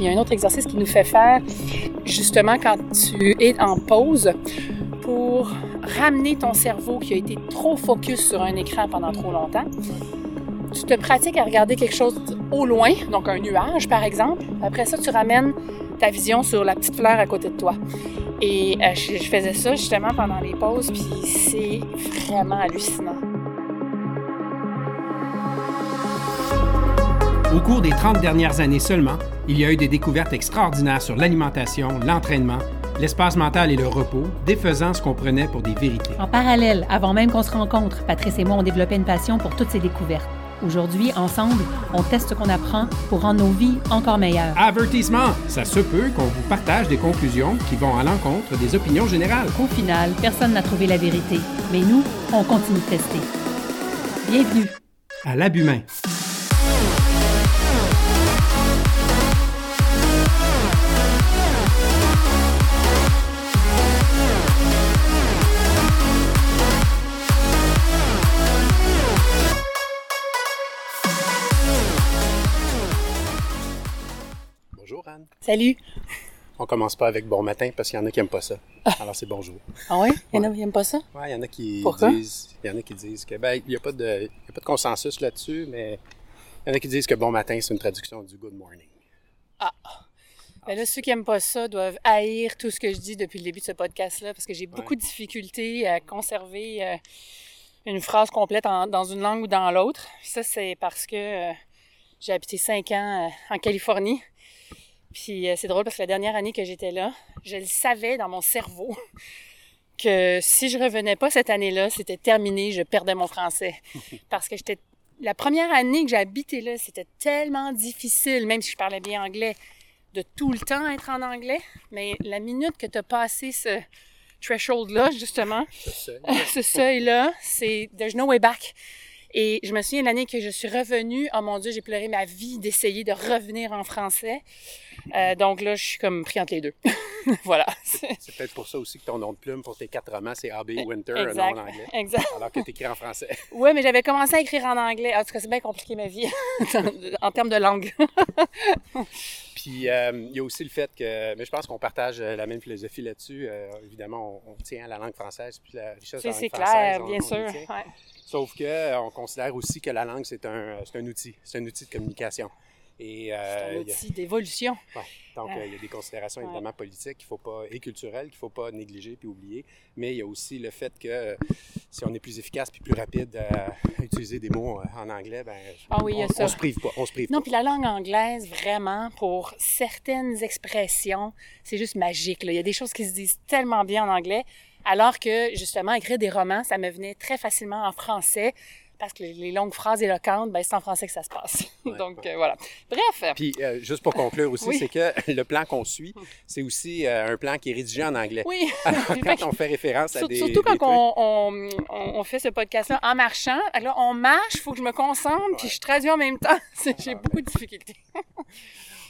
Il y a un autre exercice qui nous fait faire justement quand tu es en pause pour ramener ton cerveau qui a été trop focus sur un écran pendant trop longtemps. Tu te pratiques à regarder quelque chose au loin, donc un nuage par exemple. Après ça, tu ramènes ta vision sur la petite fleur à côté de toi. Et euh, je, je faisais ça justement pendant les pauses, puis c'est vraiment hallucinant. Au cours des 30 dernières années seulement, il y a eu des découvertes extraordinaires sur l'alimentation, l'entraînement, l'espace mental et le repos, défaisant ce qu'on prenait pour des vérités. En parallèle, avant même qu'on se rencontre, Patrice et moi ont développé une passion pour toutes ces découvertes. Aujourd'hui, ensemble, on teste ce qu'on apprend pour rendre nos vies encore meilleures. Avertissement! Ça se peut qu'on vous partage des conclusions qui vont à l'encontre des opinions générales. Au final, personne n'a trouvé la vérité, mais nous, on continue de tester. Bienvenue À l'abhumain. Salut! On commence pas avec bon matin parce qu'il y en a qui aiment pas ça. Alors c'est bonjour. Ah ouais? Il y en a qui n'aiment pas ça? Ouais, il y en a qui Pourquoi? disent, il y en a qui disent que ben il y a pas de il y a pas de consensus là-dessus, mais il y en a qui disent que bon matin c'est une traduction du good morning. Ben là, ceux qui n'aiment pas ça doivent haïr tout ce que je dis depuis le début de ce podcast-là parce que j'ai beaucoup Ouais. de difficultés à conserver euh, une phrase complète en- dans une langue ou dans l'autre. Ça, c'est parce que euh, j'ai habité cinq ans euh, en Californie. Puis euh, c'est drôle parce que la dernière année que j'étais là, je le savais dans mon cerveau que si je revenais pas cette année-là, c'était terminé, je perdais mon français. Parce que j'étais la première année que j'ai habité là, c'était tellement difficile, même si je parlais bien anglais, de tout le temps être en anglais. Mais la minute que tu as passé ce threshold-là, justement, ce seuil-là, c'est there's no way back. Et je me souviens l'année que je suis revenue, oh mon Dieu, j'ai pleuré ma vie d'essayer de revenir en français. Euh, donc là, je suis comme pris entre les deux. voilà. C'est peut-être pour ça aussi que ton nom de plume pour tes quatre romans, c'est A.B. Winter, Exact. un nom en anglais. Exact. Alors que tu écris en français. Oui, mais j'avais commencé à écrire en anglais. En tout cas, c'est bien compliqué ma vie en termes de langue. Puis euh, il y a aussi le fait que, mais je pense qu'on partage euh, la même philosophie là-dessus. Euh, évidemment, on, on tient à la langue française puis la richesse de la C'est clair, on- bien on sûr. Sauf que euh, on considère aussi que la langue c'est un, un outil, c'est un outil de communication. Et C'est euh, un a- outil d'évolution. Ouais. Donc, euh, il y a des considérations Ouais. évidemment politiques qu'il faut pas, et culturelles qu'il ne faut pas négliger puis oublier. Mais il y a aussi le fait que euh, si on est plus efficace puis plus rapide à utiliser des mots euh, en anglais, ben, Ah oui, on, on se prive pas. On se prive Non, puis la langue anglaise, vraiment, pour certaines expressions, c'est juste magique. là. Il y a des choses qui se disent tellement bien en anglais, alors que, justement, écrire des romans, ça me venait très facilement en français, parce que les- longues phrases éloquentes, ben, c'est en français que ça se passe. Ouais, Donc, ouais. euh, voilà. Bref, Puis, euh, juste pour conclure aussi, Oui. c'est que le plan qu'on suit, c'est aussi euh, un plan qui est rédigé en anglais. oui. Alors, quand que- on fait référence à des. Surtout des quand on, on, on- on fait ce podcast-là en marchant. Alors, on marche, il faut que je me concentre, puis je traduis en même temps. J'ai beaucoup de difficultés.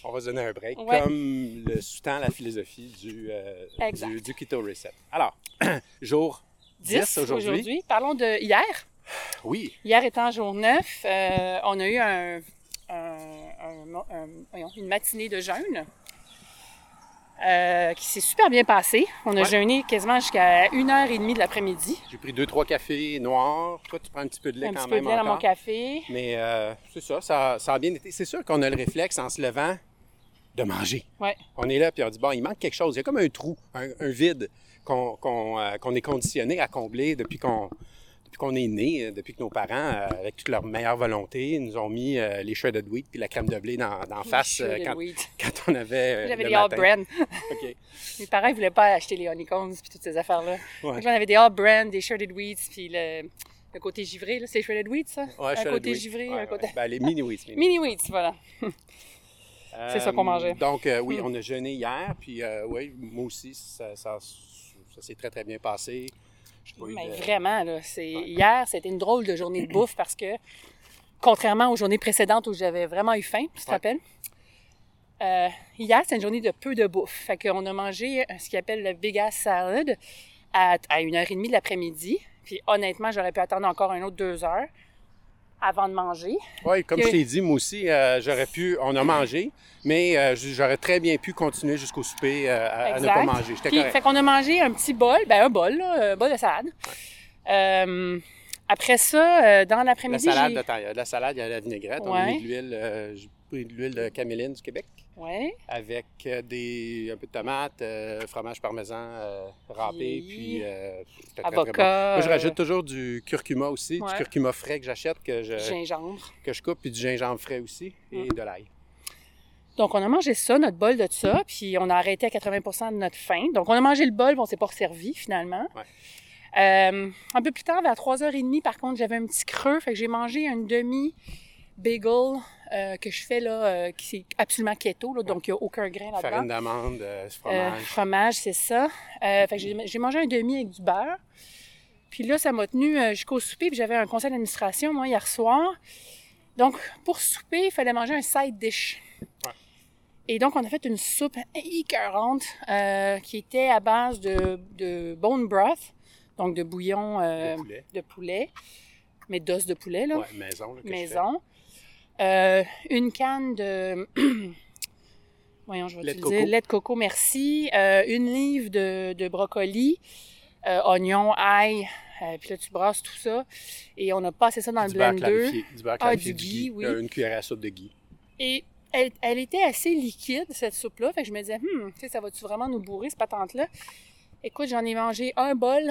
On va se donner un break, Ouais. comme le sous-tend la philosophie du, euh, du, du Keto Reset. Alors, jour 10, aujourd'hui. Parlons de hier. Oui, Hier étant jour 9, euh, on a eu un, une matinée de jeûne euh, qui s'est super bien passée. On a Ouais. jeûné quasiment jusqu'à 1h30 de l'après-midi. j'ai pris deux, trois cafés noirs. Toi, tu prends un petit peu de lait Un quand petit peu même de lait dans mon café. Mais euh, c'est ça, ça, ça a bien été. C'est sûr qu'on a le réflexe en se levant de manger. Ouais. On est là puis on dit, bon, il manque quelque chose. Il y a comme un trou, un, un vide qu'on qu'on, euh, est conditionné à combler depuis qu'on qu'on est né, euh, depuis que nos parents, euh, avec toute leur meilleure volonté, nous ont mis euh, les shredded wheat puis la crème de blé dans, dans face euh, quand, wheat. quand on avait J'avais des matin. Brand. OK. Mes parents ne voulaient pas acheter les honeycombs puis toutes ces affaires-là. Ouais. On avait des All Brand, des Shredded Wheats, puis le, le côté givré. C'est Shredded Wheat, ça? Ouais, un côté wheat. givré, Ouais, un côté... Ben, les mini wheats. mini Mini Wheats, voilà. C'est ça qu'on mangeait. Donc, euh, oui, Mm. on a jeûné hier, puis euh, oui, moi aussi, ça, ça, ça s'est très, très bien passé. Mais de- vraiment, là, c'est... hier, c'était une drôle de journée de bouffe parce que, contrairement aux journées précédentes où j'avais vraiment eu faim, tu te Ouais. rappelles? Euh, hier, c'était une journée de peu de bouffe. Fait qu'on a mangé euh, ce qu'ils appelle le Big Ass Salad à, à 1h30 de l'après-midi. Puis honnêtement, j'aurais pu attendre encore un autre deux heures. Avant de manger. Oui, comme Que- je t'ai dit, moi aussi, euh, j'aurais pu, on a mangé, mais euh, j'aurais très bien pu continuer jusqu'au souper euh, à, à ne pas manger. J'étais Puis, correct. fait qu'on a mangé un petit bol, ben un bol, là, un bol de salade. Après ça, dans La l'après-midi, salade, j'ai... attends, il y a de la salade, il y a de la vinaigrette, on a Ouais. mis de l'huile, j'ai pris de l'huile de caméline du Québec Ouais. avec euh, des, un peu de tomates, euh, fromage parmesan euh, râpé, Puis, puis euh, c'était très, très bon. Avocat. Moi, je rajoute toujours du curcuma aussi, Ouais. du curcuma frais que j'achète, que je, gingembre. que je coupe, puis du gingembre frais aussi, et de l'ail. Donc, on a mangé ça, notre bol de ça, puis on a arrêté à 80% de notre faim. Donc, on a mangé le bol, puis on s'est pas resservi finalement. Ouais. Euh, un peu plus tard, vers 3h30, par contre, j'avais un petit creux, fait que j'ai mangé une demi-bagel euh, que je fais là, euh, qui est absolument keto, là, donc il n'y a aucun grain là-dedans. Farine d'amande, euh, fromage. fromage, c'est ça. Fait que j'ai j'ai mangé un demi avec du beurre. Puis là, ça m'a tenu jusqu'au souper. Puis j'avais un conseil d'administration, moi, hier soir. Donc, pour souper, il fallait manger un side dish. Ouais. Et donc, on a fait une soupe écœurante euh, qui était à base de, de bone broth, donc de bouillon euh, de poulet. de poulet, mais d'os de poulet, là, Ouais, maison. là, que maison. Euh, une canne de. Voyons, je vais Lait de utiliser. coco. Lait de coco, merci. Euh, une livre de, de brocoli, euh, oignon, ail. euh, puis là, tu brasses tout ça. Et on a passé ça dans Du le beurre blender. clarifié. Du beurre Ah, clarifié, du du ghee, ghee. oui. une cuillère à soupe de ghee. Et elle, elle était assez liquide, cette soupe-là. Fait que je me disais, tu sais, ça va-tu vraiment nous bourrer, cette patente-là? Écoute, j'en ai mangé un bol.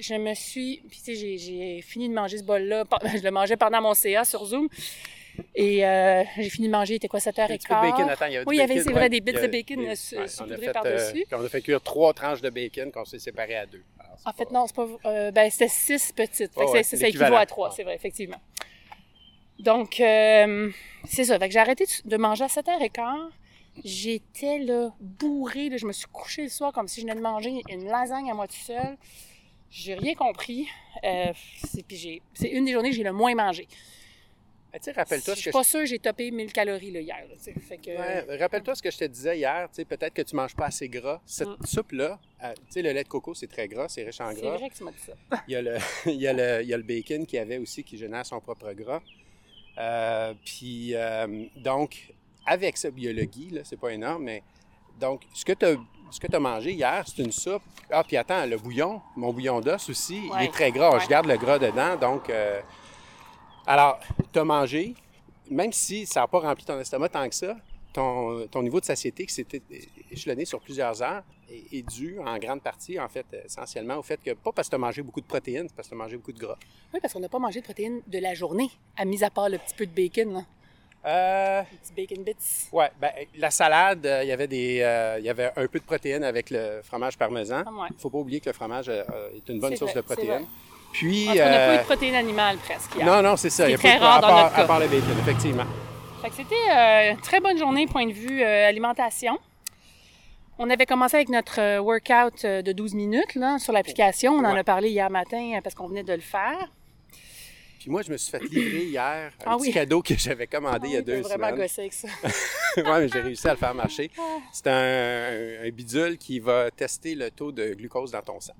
Je me suis. Puis, tu sais, j'ai- j'ai fini de manger ce bol-là. Je le mangeais pendant mon CA sur Zoom. Et euh, j'ai fini de manger, il était quoi, 7h15? Un petit peu de bacon, attends, il y avait Oui, il y avait, c'est vrai, des bits de bacon des- euh, ouais, saupoudrés par-dessus. euh, on a fait cuire trois tranches de bacon qu'on s'est séparés à deux. Alors, c'est En fait, pas- non, c'est pas. euh, ben, c'était six petites. Fait que Ouais, ça équivaut à trois, c'est vrai, effectivement. Donc, euh, c'est ça. Fait que j'ai arrêté de- manger à 7h15. J'étais là, bourrée. là. Je me suis couchée le soir comme si je venais de manger une lasagne à moi tout seul. J'ai rien compris. C'est une des journées que j'ai le moins mangé. Tu sais, rappelle-toi Je ce suis pas que j'ai topé 1000 calories là, hier. là, tu sais. fait que, Ouais, rappelle-toi ce que je te disais hier, tu peut-être que tu manges pas assez gras. Cette Mm. soupe-là, euh, tu sais, le lait de coco, c'est très gras, c'est riche en c'est gras. vrai que tu m'as dit ça. Il y, a le, il, y a le, il y a le bacon qui avait aussi, qui génère son propre gras. Euh, puis, euh, donc, avec ça, il y a le ghee, là, c'est pas énorme, mais donc, ce que tu as, ce que as mangé hier, c'est une soupe. Ah, puis attends, le bouillon, mon bouillon d'os aussi, il est très gras. Ouais. Je garde le gras dedans, donc. euh, alors, tu as mangé, même si ça n'a pas rempli ton estomac tant que ça, ton, ton niveau de satiété qui s'était échelonné sur plusieurs heures est, est dû en grande partie, en fait, essentiellement au fait que, pas parce que tu as mangé beaucoup de protéines, c'est parce que tu as mangé beaucoup de gras. Oui, parce qu'on n'a pas mangé de protéines de la journée, à mis à part le petit peu de bacon, là. Euh, Le petit bacon bits. ouais, ben, la salade, euh, il y avait des, euh, il y avait un peu de protéines avec le fromage parmesan. Ah, ouais. Il faut pas oublier que le fromage euh, est une bonne source vrai, de protéines. Puis, Parce qu'on n'a pas euh, eu de protéines animales presque hier. non, non, c'est ça. Il y a pas très de- rare à dans part, notre cas. à part le bacon, effectivement. Fait que c'était euh, une très bonne journée point de vue euh, alimentation. On avait commencé avec notre euh, workout euh, de 12 minutes là, sur l'application. On en a parlé hier matin euh, parce qu'on venait de le faire. Puis moi, je me suis fait livrer hier un Ah petit oui. cadeau que j'avais commandé il y a Ah oui, deux t'as vraiment semaines. gossé avec ça. ouais, mais j'ai réussi à le faire marcher. C'est un, un bidule qui va tester le taux de glucose dans ton sang.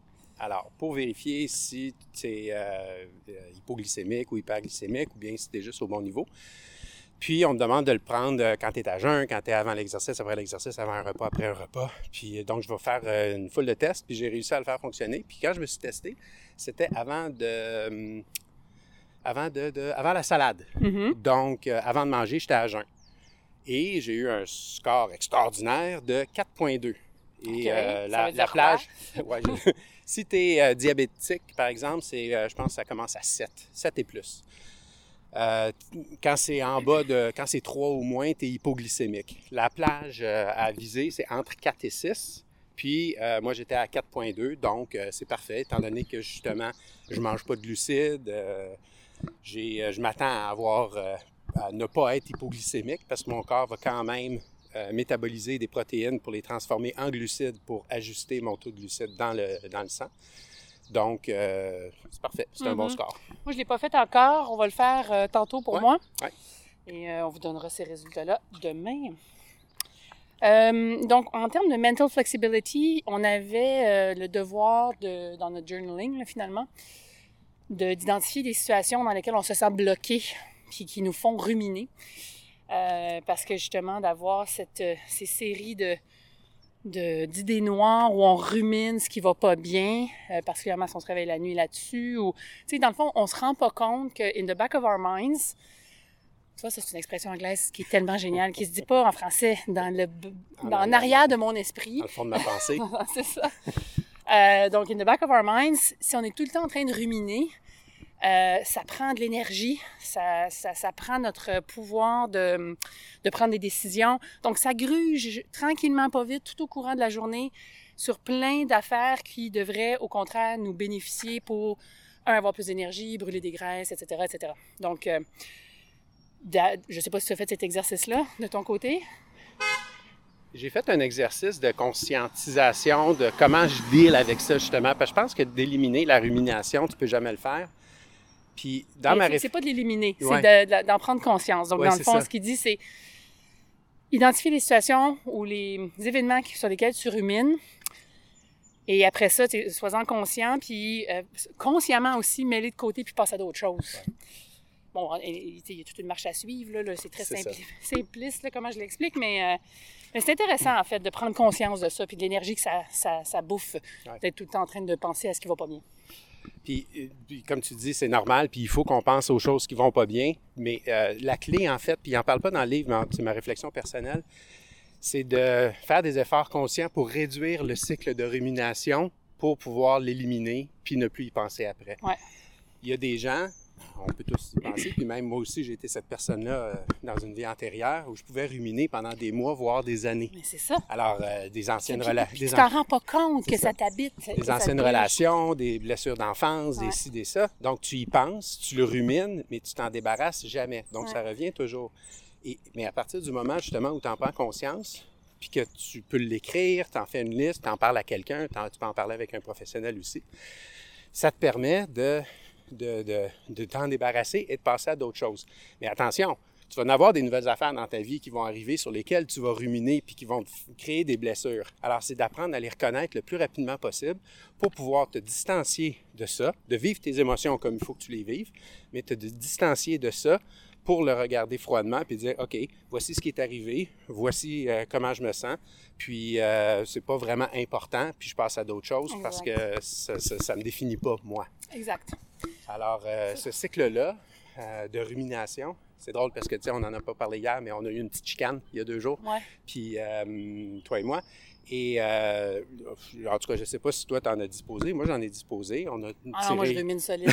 Alors, pour vérifier si tu es euh, euh, hypoglycémique ou hyperglycémique ou bien si tu es juste au bon niveau. Puis, on me demande de le prendre euh, quand tu es à jeun, quand tu es avant l'exercice, après l'exercice, avant un repas, après un repas. Puis, donc, je vais faire une foule de tests, puis j'ai réussi à le faire fonctionner. Puis, quand je me suis testé, c'était avant de. avant, de, de- avant la salade. Mhm. Donc, avant de manger, j'étais à jeun. Et j'ai eu un score extraordinaire de 4,2. Et euh, la, plage, ouais, si tu es diabétique, par exemple, c'est, euh, je pense que ça commence à 7, 7 et plus. Euh, quand c'est en bas de, quand c'est 3 ou moins, tu es hypoglycémique. La plage euh, à viser, c'est entre 4 et 6. Puis euh, moi, j'étais à 4,2, donc euh, c'est parfait, étant donné que justement, je mange pas de glucides. euh, euh, je m'attends à avoir, euh, à ne pas être hypoglycémique parce que mon corps va quand même euh, métaboliser des protéines pour les transformer en glucides pour ajuster mon taux de glucides dans le, dans le sang. Donc, euh, c'est parfait. C'est un bon Mhm. score. Moi, je ne l'ai pas fait encore. On va le faire euh, tantôt pour Ouais, moi. ouais. Et on vous donnera ces résultats-là demain. Donc, en termes de mental flexibility, on avait le devoir de, dans notre journaling, là, finalement, d'identifier des situations dans lesquelles on se sent bloqué, puis qui nous font ruminer. Euh, parce que justement, d'avoir cette, euh, ces séries de, d'idées noires où on rumine ce qui va pas bien, euh, particulièrement si on se réveille la nuit là-dessus, ou, tu sais, dans le fond, on se rend pas compte que in the back of our minds, tu vois, ça c'est une expression anglaise qui est tellement géniale, qui se dit pas en français, dans le, dans, en arrière de mon esprit. Dans le fond de ma pensée. c'est ça. Euh, donc, in the back of our minds, si on est tout le temps en train de ruminer, euh, ça prend de l'énergie, ça, ça, ça, prend notre pouvoir de, de, prendre des décisions. Donc, ça gruge tranquillement, pas vite, tout au courant de la journée sur plein d'affaires qui devraient, au contraire, nous bénéficier pour, un, avoir plus d'énergie, brûler des graisses, etc., etc. Donc, euh, je ne sais pas si tu as fait cet exercice-là de ton côté. J'ai fait un exercice de conscientisation de comment je deal avec ça, justement. Parce que je pense que d'éliminer la rumination, tu peux jamais le faire. Puis, dans ma C'est pas de l'éliminer, c'est d'en prendre conscience. Donc, dans le fond, ce qu'il dit, c'est identifier les situations ou les événements sur lesquels tu rumines. Et après ça, sois-en conscient, puis euh, consciemment aussi, mêler de côté, puis passe à d'autres choses. Bon, il y a toute une marche à suivre, là, c'est très simpliste, là, comment je l'explique, mais, euh, mais c'est intéressant, en fait, de prendre conscience de ça, puis de l'énergie que ça, ça, ça bouffe, d'être tout le temps en train de penser à ce qui va pas bien. Puis, euh, puis, comme tu dis, c'est normal, puis il faut qu'on pense aux choses qui vont pas bien. Mais euh, la clé, en fait, puis il n'en parle pas dans le livre, mais c'est ma réflexion personnelle, c'est de faire des efforts conscients pour réduire le cycle de rumination pour pouvoir l'éliminer, puis ne plus y penser après. Ouais. Il y a des gens on peut tous y penser. Puis même moi aussi, j'ai été cette personne-là euh, dans une vie antérieure où je pouvais ruminer pendant des mois, voire des années. Mais c'est ça. Alors, euh, des anciennes relations. Tu t'en rends pas compte que ça, t'habite. Des anciennes relations, des blessures d'enfance, des ci, des ça. Donc, tu y penses, tu le rumines, mais tu t'en débarrasses jamais. Donc, ça revient toujours. Et, mais à partir du moment, justement, où tu en prends conscience, puis que tu peux l'écrire, tu en fais une liste, tu en parles à quelqu'un, tu peux en parler avec un professionnel aussi, ça te permet de de, t'en débarrasser et de passer à d'autres choses. Mais attention, tu vas en avoir des nouvelles affaires dans ta vie qui vont arriver sur lesquelles tu vas ruminer puis qui vont te créer des blessures. Alors, c'est d'apprendre à les reconnaître le plus rapidement possible pour pouvoir te distancier de ça, de vivre tes émotions comme il faut que tu les vives, mais te distancier de ça pour le regarder froidement puis dire OK, voici ce qui est arrivé, voici euh, comment je me sens, puis euh, c'est pas vraiment important, puis je passe à d'autres choses parce que ça, ça, me définit pas moi. Exact. Alors, euh, ce cycle-là de rumination, c'est drôle parce que, tu sais, on n'en a pas parlé hier, mais on a eu une petite chicane il y a deux jours. Ouais. Puis, toi et moi. Et euh, en tout cas, je ne sais pas si toi, tu en as disposé. Moi, j'en ai disposé. On a Ah non, moi, je rumine solide.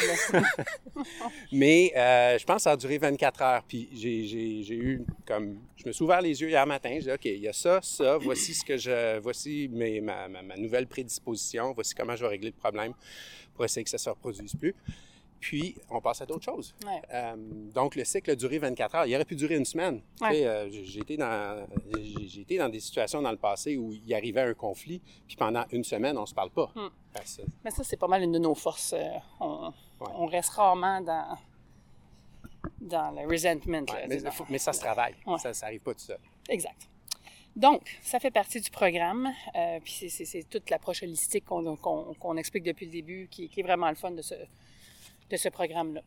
Mais euh, je pense que ça a duré 24 heures. Puis j'ai eu comme... Je me suis ouvert les yeux hier matin. J'ai dit, OK, il y a ça, ça. Voici ce que je... Voici mes, ma, ma, ma, nouvelle prédisposition. Voici comment je vais régler le problème pour essayer que ça ne se reproduise plus puis on passe à d'autres choses. Euh, donc, le cycle a duré 24 heures. Il aurait pu durer une semaine. Euh, j'ai été, dans, été dans des situations dans le passé où il arrivait un conflit, puis pendant une semaine, on ne se parle pas. Hmm. Mais ça, c'est pas mal une de nos forces. Euh, on, reste rarement dans, dans le resentment. mais, ça se travaille. Ça n'arrive pas tout seul. Exact. Donc, ça fait partie du programme. puis c'est toute l'approche holistique qu'on explique depuis le début, qui, qui, est vraiment le fun de ce, de ce programme-là.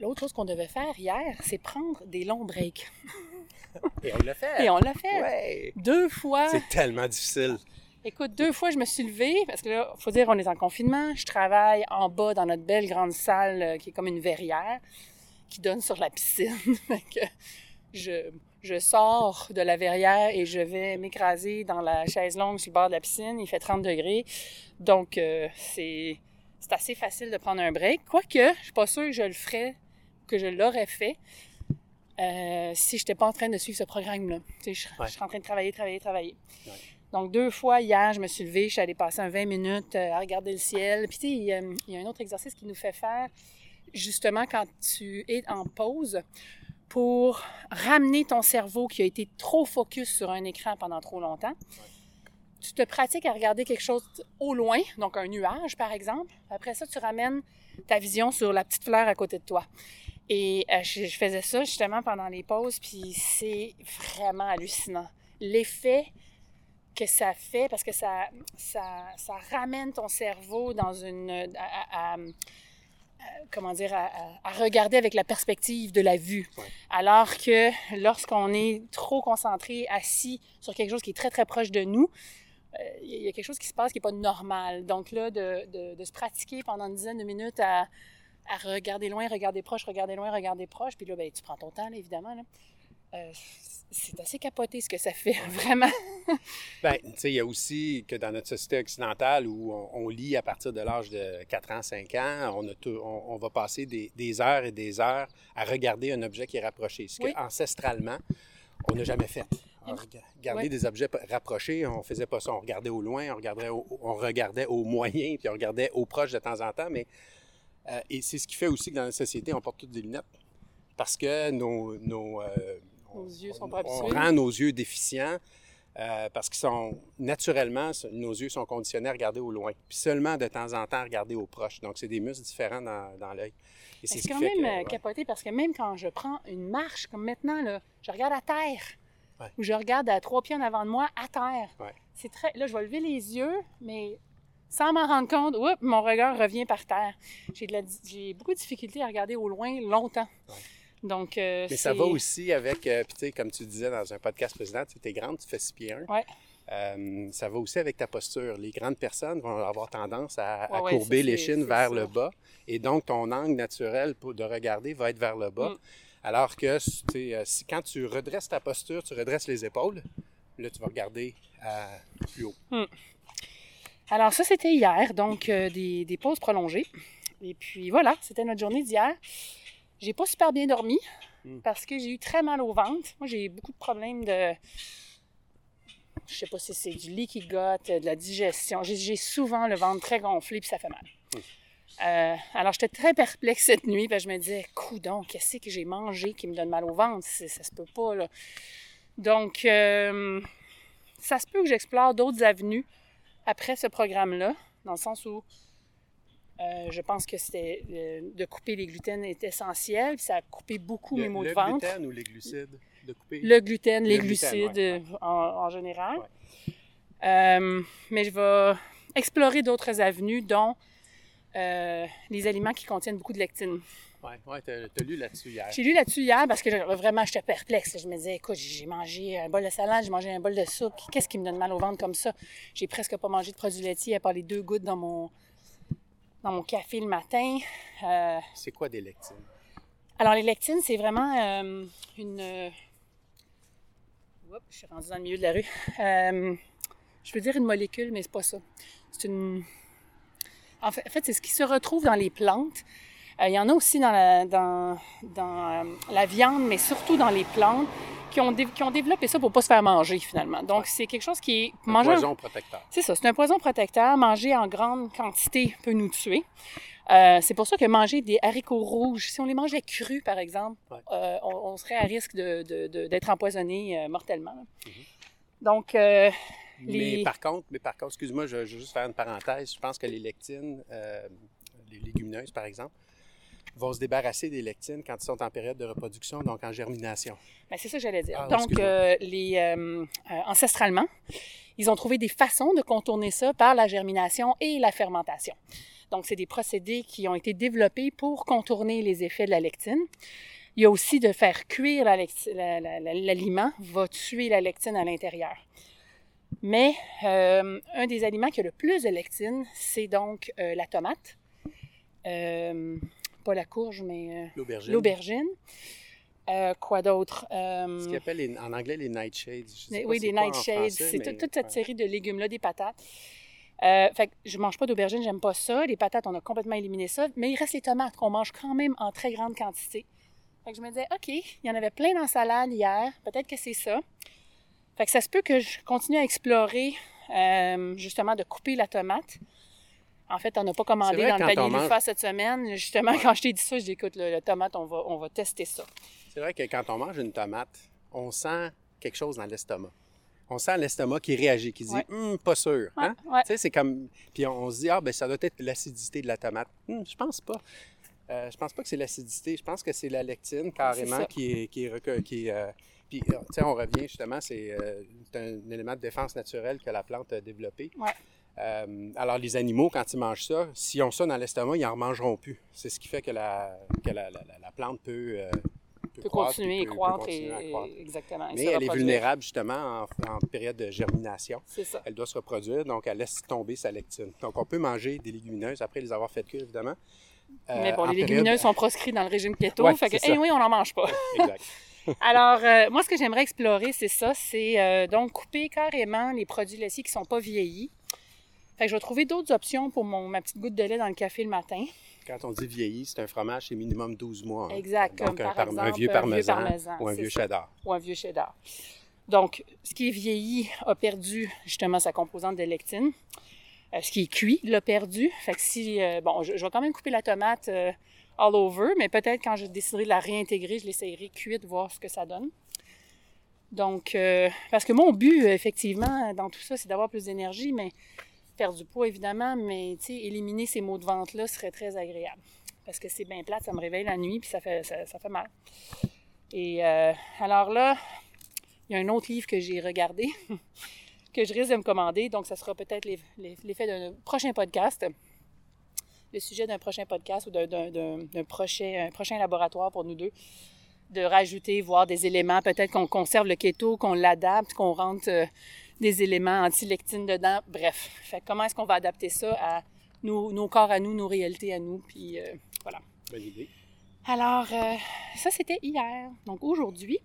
L'autre chose qu'on devait faire hier, c'est prendre des longs breaks. Et on l'a fait. Et on l'a fait. Ouais. Deux fois. C'est tellement difficile. Écoute, deux fois, je me suis levée, parce que là, faut dire, on est en confinement. Je travaille en bas dans notre belle grande salle euh, qui est comme une verrière qui donne sur la piscine. je, je sors de la verrière et je vais m'écraser dans la chaise longue sur le bord de la piscine. Il fait 30 degrés. Donc, euh, c'est c'est assez facile de prendre un break. Quoique, je suis pas sûre que je le ferais, que je l'aurais fait euh, si je n'étais pas en train de suivre ce programme-là. Je, je, suis en train de travailler, travailler, travailler. Donc, deux fois hier, je me suis levée, je suis allée passer un 20 minutes euh, à regarder le ciel. Puis, tu sais, il y, a un autre exercice qui nous fait faire, justement, quand tu es en pause, pour ramener ton cerveau qui a été trop focus sur un écran pendant trop longtemps tu te pratiques à regarder quelque chose au loin, donc un nuage par exemple. Après ça, tu ramènes ta vision sur la petite fleur à côté de toi. Et euh, je, faisais ça justement pendant les pauses, puis c'est vraiment hallucinant. L'effet que ça fait, parce que ça, ça, ça, ramène ton cerveau dans une... à, comment dire, à, à- à regarder avec la perspective de la vue. Ouais. Alors que lorsqu'on est trop concentré, assis sur quelque chose qui est très, très proche de nous, euh, il y a quelque chose qui se passe qui n'est pas normal. Donc là, de, de- de se pratiquer pendant une dizaine de minutes à, à regarder loin, regarder proche, regarder loin, regarder proche, puis là, ben, tu prends ton temps, là, évidemment. là. Euh, c'est assez capoté ce que ça fait, vraiment. Ben, tu sais, il y a aussi que dans notre société occidentale où on, on lit à partir de l'âge de 4 ans, 5 ans, on, a tout- on, on va passer des, des heures et des heures à regarder un objet qui est rapproché. Ce Oui. qu'ancestralement, on n'a jamais fait. Rega- Regarder Ouais. des objets rapprochés, on faisait pas ça. On regardait au loin, on regardait au, on regardait au moyen, puis on regardait au proche de temps en temps. Mais, euh, et c'est ce qui fait aussi que dans la société, on porte toutes des lunettes. Parce que nos, nos, euh, Nos on- yeux sont on- pas On rend nos yeux déficients euh, parce qu'ils sont naturellement, nos yeux sont conditionnés à regarder au loin. Puis seulement de temps en temps à regarder au proche. Donc, c'est des muscles différents dans, dans l'œil. C'est ce quand même que, euh, ouais. capoté parce que même quand je prends une marche, comme maintenant, là, je regarde à terre. Ouais. Ou je regarde à trois pieds en avant de moi à terre. Ouais. C'est très. Là, je vais lever les yeux, mais sans m'en rendre compte, oups, mon regard revient par terre. J'ai, de la di- j'ai beaucoup de difficultés à regarder au loin longtemps. Ouais. Donc, euh, Mais ça va aussi avec, euh, puis tu sais, comme tu disais dans un podcast précédent, tu es grande, tu fais 6 pieds 1. Ouais. Euh, ça va aussi avec ta posture. Les grandes personnes vont avoir tendance à, à Ouais, ouais, courber ça, les chines vers ça. le bas. Et donc, ton angle naturel pour, de regarder va être vers le bas. Mm. Alors que euh, si, quand tu redresses ta posture, tu redresses les épaules, là, tu vas regarder à plus haut. Alors, ça, c'était hier, donc euh, des, des pauses prolongées. Et puis voilà, c'était notre journée d'hier. J'ai pas super bien dormi Mm. parce que j'ai eu très mal au ventre. Moi, j'ai beaucoup de problèmes de. Je sais pas si c'est du leaky gut, de la digestion. J'ai- J'ai souvent le ventre très gonflé puis ça fait mal. Euh, alors, j'étais très perplexe cette nuit. Puis je me disais, coudon, qu'est-ce que j'ai mangé qui me donne mal au ventre? Ça se peut pas, là. Donc, euh, ça se peut que j'explore d'autres avenues après ce programme-là, dans le sens où euh, je pense que c'était de couper les gluten est essentiel, puis ça a coupé beaucoup Le, mes maux le de ventre. gluten ou les glucides? De couper? Le gluten, les Le gluten, glucides ouais, en, en général. Ouais. Mais je vais explorer d'autres avenues, dont euh, les aliments qui contiennent beaucoup de lectine. Oui, ouais, tu as, lu là-dessus hier. J'ai lu là-dessus hier parce que vraiment, j'étais perplexe. Je me disais, écoute, j'ai mangé un bol de salade, j'ai mangé un bol de soupe. Qu'est-ce qui me donne mal au ventre comme ça? J'ai presque pas mangé de produits laitiers à part les deux gouttes dans mon, dans mon café le matin. Euh, C'est quoi des lectines? alors, les lectines, c'est vraiment euh, une. Oups, je suis rendue dans le milieu de la rue. Je veux dire une molécule, mais c'est pas ça. C'est une. En fait, en fait, c'est ce qui se retrouve dans les plantes. Euh, il y en a aussi dans la, dans, dans, euh, la viande, mais surtout dans les plantes, qui ont, qui ont développé ça pour pas se faire manger, finalement. Donc, c'est quelque chose qui est. Un manger- poison protecteur. c'est ça, c'est un poison protecteur. Manger en grande quantité peut nous tuer. Euh, c'est pour ça que manger des haricots rouges, si on les mangeait crus, par exemple, Ouais. euh, on, on serait à risque de- de- de- d'être empoisonné euh, mortellement. Mhm. Donc, Les- Mais par contre, mais par contre, excuse-moi, je, je veux juste faire une parenthèse. Je pense que les lectines, euh, les légumineuses par exemple, vont se débarrasser des lectines quand ils sont en période de reproduction, donc en germination. ben, c'est ça que j'allais dire. Ah, Donc, euh, les, euh, euh, ancestralement, ils ont trouvé des façons de contourner ça par la germination et la fermentation. Donc, c'est des procédés qui ont été développés pour contourner les effets de la lectine. Il y a aussi de faire cuire la lecti- la- la- la- l'aliment, va tuer la lectine à l'intérieur. Mais euh, un des aliments qui a le plus de lectine, c'est donc euh, la tomate. Euh, pas la courge, mais L'aubergine. quoi d'autre? Ce qu'ils appellent les- en anglais les nightshades. Mais oui, en nightshades. C'est mais- toute, cette série de légumes-là, des patates. Euh, fait que je mange pas d'aubergine, j'aime pas ça. Les patates, on a complètement éliminé ça. Mais il reste les tomates qu'on mange quand même en très grande quantité. Fait que je me disais, OK, il y en avait plein dans la salade hier. Peut-être que c'est ça. Fait que ça se peut que je continue à explorer, euh, justement, de couper la tomate. En fait, on n'a pas commandé vrai dans le panier mange- cette semaine. Justement, quand je t'ai dit ça, je dis, écoute, le, le tomate, on va, on va tester ça. C'est vrai que quand on mange une tomate, on sent quelque chose dans l'estomac. On sent l'estomac qui réagit, qui dit Ouais. Hum, pas sûr. Hein? ouais. Tu sais, c'est comme. Puis on, on se dit Ah, ben ça doit être l'acidité de la tomate. Hum, je pense pas. Euh, je pense pas que c'est l'acidité. Je pense que c'est la lectine carrément qui est. Qui est, recu- qui est, euh, puis, euh, tu sais, on revient justement, c'est euh, c'est un, élément de défense naturelle que la plante a développé. Ouais. Euh, alors, les animaux, quand ils mangent ça, s'ils ont ça dans l'estomac, ils n'en remangeront plus. C'est ce qui fait que la, que la, la- la plante peut, euh, peut croître, continuer et peut- peut croître. continuer et- à croître. exactement. Mais elle est vulnérable justement en, en période de germination. C'est ça. Elle doit se reproduire, donc elle laisse tomber sa lectine. Donc on peut manger des légumineuses après les avoir fait cuire, évidemment. Euh, Mais bon, les période- légumineuses sont proscrits dans le régime keto, Ouais, fait que, c'est ça. oui, on n'en mange pas. Exact. Alors, euh, moi, ce que j'aimerais explorer, c'est ça, c'est euh, donc couper carrément les produits laitiers qui sont pas vieillis. Fait que je vais trouver d'autres options pour mon, ma petite goutte de lait dans le café le matin. Quand on dit vieilli, c'est un fromage, c'est minimum 12 mois. hein. Exact, Donc comme un, par par- un exemple, vieux un parmesan, vieux parmesan, ou un vieux cheddar. ou un vieux cheddar. Donc, ce qui est vieilli a perdu justement sa composante de lectine. Euh, ce qui est cuit l'a perdu. Fait que si, euh, bon, je, je vais quand même couper la tomate euh, all over, mais peut-être quand je déciderai de la réintégrer, je l'essayerai cuite, voir ce que ça donne. Donc, euh, parce que mon but, effectivement, dans tout ça, c'est d'avoir plus d'énergie, mais perdre du poids, évidemment, mais éliminer ces maux de ventre-là serait très agréable. Parce que c'est bien plate, ça me réveille la nuit, puis ça fait, ça, fait mal. Et euh, alors là, il y a un autre livre que j'ai regardé, que je risque de me commander, donc ça sera peut-être l'eff- l'eff- l'effet d'un prochain podcast, le sujet d'un prochain podcast ou d'un- d'un d'un- d'un prochain, un prochain laboratoire pour nous deux, de rajouter, voir des éléments, peut-être qu'on conserve le keto, qu'on l'adapte, qu'on rentre euh, des éléments anti-lectine dedans, bref. Fait comment est-ce qu'on va adapter ça à nos, nos corps à nous, nos réalités à nous, puis euh, voilà. Bonne idée. Alors, euh, ça, c'était hier. Donc, aujourd'hui,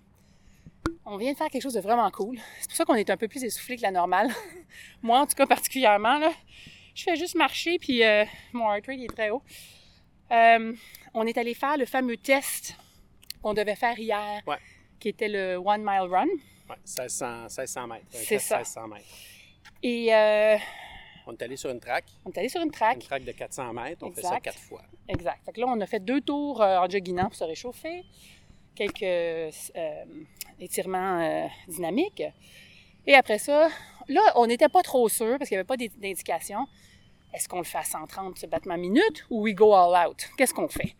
on vient de faire quelque chose de vraiment cool. C'est pour ça qu'on est un peu plus essoufflé que la normale. Moi, en tout cas, particulièrement, là. Je fais juste marcher, puis euh, mon heart rate est très haut. Euh, on est allé faire le fameux test qu'on devait faire hier, Ouais. qui était le One Mile Run. Ouais, 1600, 1600 mètres. C'est ça. 1600 mètres. Et euh, On est allé sur une track, on est allé sur une une track. track de 400 mètres. On fait ça quatre fois. Exact. Fait que là, on a fait deux tours en jogginant pour se réchauffer, quelques étirements dynamiques. Et après ça, là, on n'était pas trop sûr parce qu'il n'y avait pas d'indi- d'indication. Est-ce qu'on le fait à 130 battements minutes ou we go all out? Qu'est-ce qu'on fait?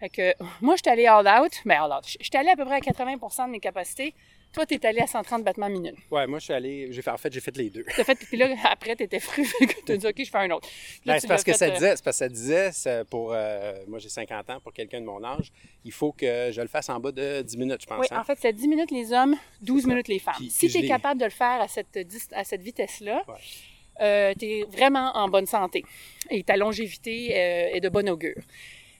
Fait que moi, je suis allée all out, mais all out. Je suis à peu près à 80% de mes capacités. Toi, tu es allé à 130 battements minutes. Ouais, moi, je suis allé. J'ai fait, en fait, j'ai fait les deux. T'as fait, puis là, après, tu étais fru, tu as dit, OK, je fais un autre. Ben, tu c'est parce que ça euh, disait, c'est parce que ça disait, pour, euh, moi j'ai 50 ans, pour quelqu'un de mon âge, il faut que je le fasse en bas de 10 minutes, je pense. Oui, hein. en fait, c'est 10 minutes les hommes, 12 ça. minutes les femmes. Puis- si tu es capable de le faire à cette, à cette vitesse-là, Ouais. tu es vraiment en bonne santé et ta longévité euh, est de bon augure.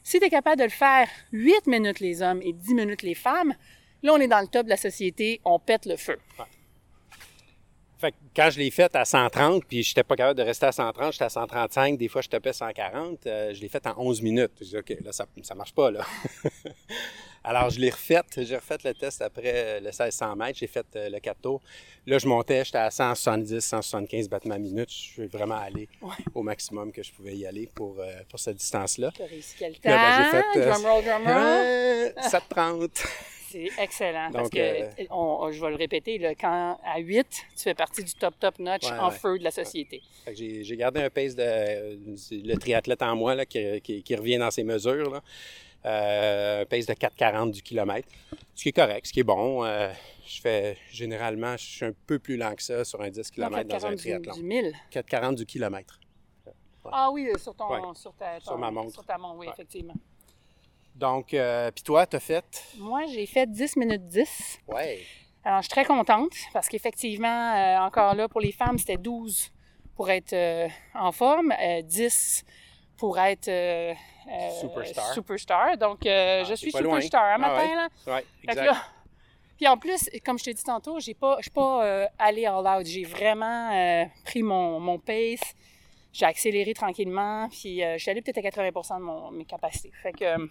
Si tu es capable de le faire 8 minutes les hommes et 10 minutes les femmes, là, on est dans le top de la société, on pète le feu. Fait que quand je l'ai faite à 130, puis j'étais pas capable de rester à 130, j'étais à 135, des fois je tapais 140, euh, je l'ai faite en 11 minutes. Je dis, OK, là, ça, ça marche pas, là. Alors, je l'ai refaite, j'ai refait le test après le 1600 mètres, j'ai fait euh, le 4 tours. Là, je montais, j'étais à 170, 175 battements minutes. Je suis vraiment allé Ouais. au maximum que je pouvais y aller pour, euh, pour cette distance-là. Tu as réussi quel temps? Puis là, ben, j'ai fait, euh, drum roll, drum roll. Euh, 730. C'est excellent. parce Donc, que, euh, on- je vais le répéter, là, quand à 8, tu fais partie du top, top notch Ouais, en ouais. feu de la société. J'ai gardé un pace de euh, le triathlète en moi là, qui, qui- qui revient dans ses mesures. Là. Euh, un pace de 4,40 du kilomètre. Ce qui est correct, ce qui est bon. Euh, je fais généralement, je suis un peu plus lent que ça sur un 10 Donc, km dans un 40 du, triathlon. du 1000. 4,40 du kilomètre. Ah oui, sur, ton, Ouais. sur, ta, Sur ma montre. Sur ta montre, oui, Ouais. effectivement. Donc, euh, puis toi, t'as fait? Moi, j'ai fait 10 minutes 10. Ouais. Alors, je suis très contente parce qu'effectivement, euh, encore là, pour les femmes, c'était 12 pour être euh, en forme, euh, 10 pour être euh, euh, Superstar. superstar. Donc, euh, Ah, je suis superstar un Ah matin, ouais. là. Ouais, exact. là, puis en plus, comme je t'ai dit tantôt, j'ai pas, je suis pas euh, allée all out. J'ai vraiment euh, pris mon, mon pace. J'ai accéléré tranquillement. Puis euh, je suis allée peut-être à 80% de mon, mes capacités. Fait que euh,